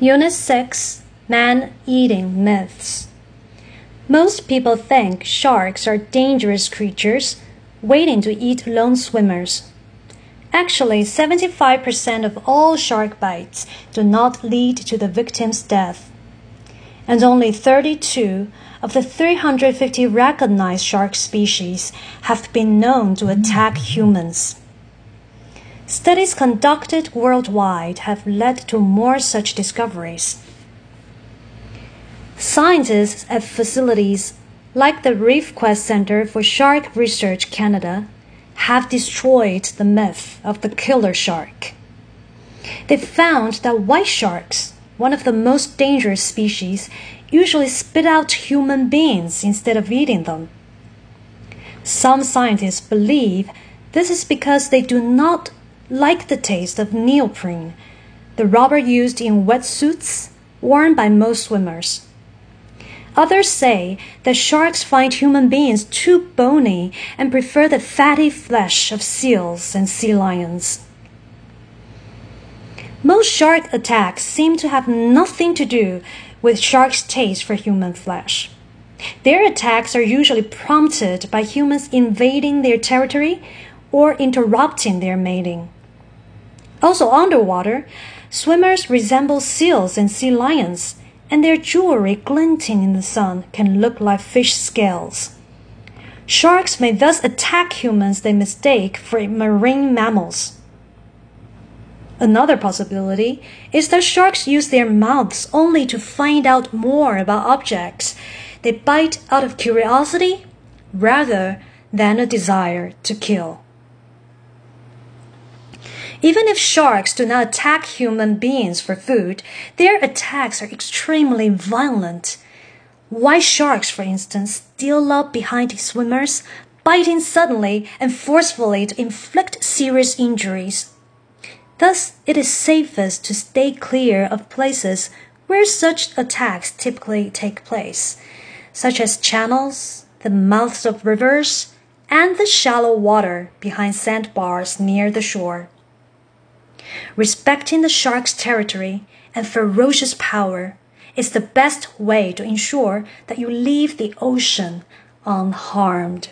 Unit 6 Man Eating Myths. Most people think sharks are dangerous creatures waiting to eat lone swimmers. Actually, 75% of all shark bites do not lead to the victim's death. And only 32 of the 350 recognized shark species have been known to attack humans. Studies conducted worldwide have led to more such discoveries. Scientists at facilities like the Reef Quest Center for Shark Research Canada have destroyed the myth of the killer shark. They found that white sharks, one of the most dangerous species, usually spit out human beings instead of eating them. Some scientists believe this is because they do not like the taste of neoprene, the rubber used in wetsuits worn by most swimmers. Others say that sharks find human beings too bony and prefer the fatty flesh of seals and sea lions. Most shark attacks seem to have nothing to do with sharks' taste for human flesh. Their attacks are usually prompted by humans invading their territory or interrupting their mating. Also underwater, swimmers resemble seals and sea lions, and their jewelry glinting in the sun can look like fish scales. Sharks may thus attack humans they mistake for marine mammals. Another possibility is that sharks use their mouths only to find out more about objects. They bite out of curiosity rather than a desire to kill. Even if sharks do not attack human beings for food, their attacks are extremely violent. White sharks, for instance, steal up behind swimmers, biting suddenly and forcefully to inflict serious injuries. Thus, it is safest to stay clear of places where such attacks typically take place, such as channels, the mouths of rivers, and the shallow water behind sandbars near the shore. Respecting the shark's territory and ferocious power is the best way to ensure that you leave the ocean unharmed.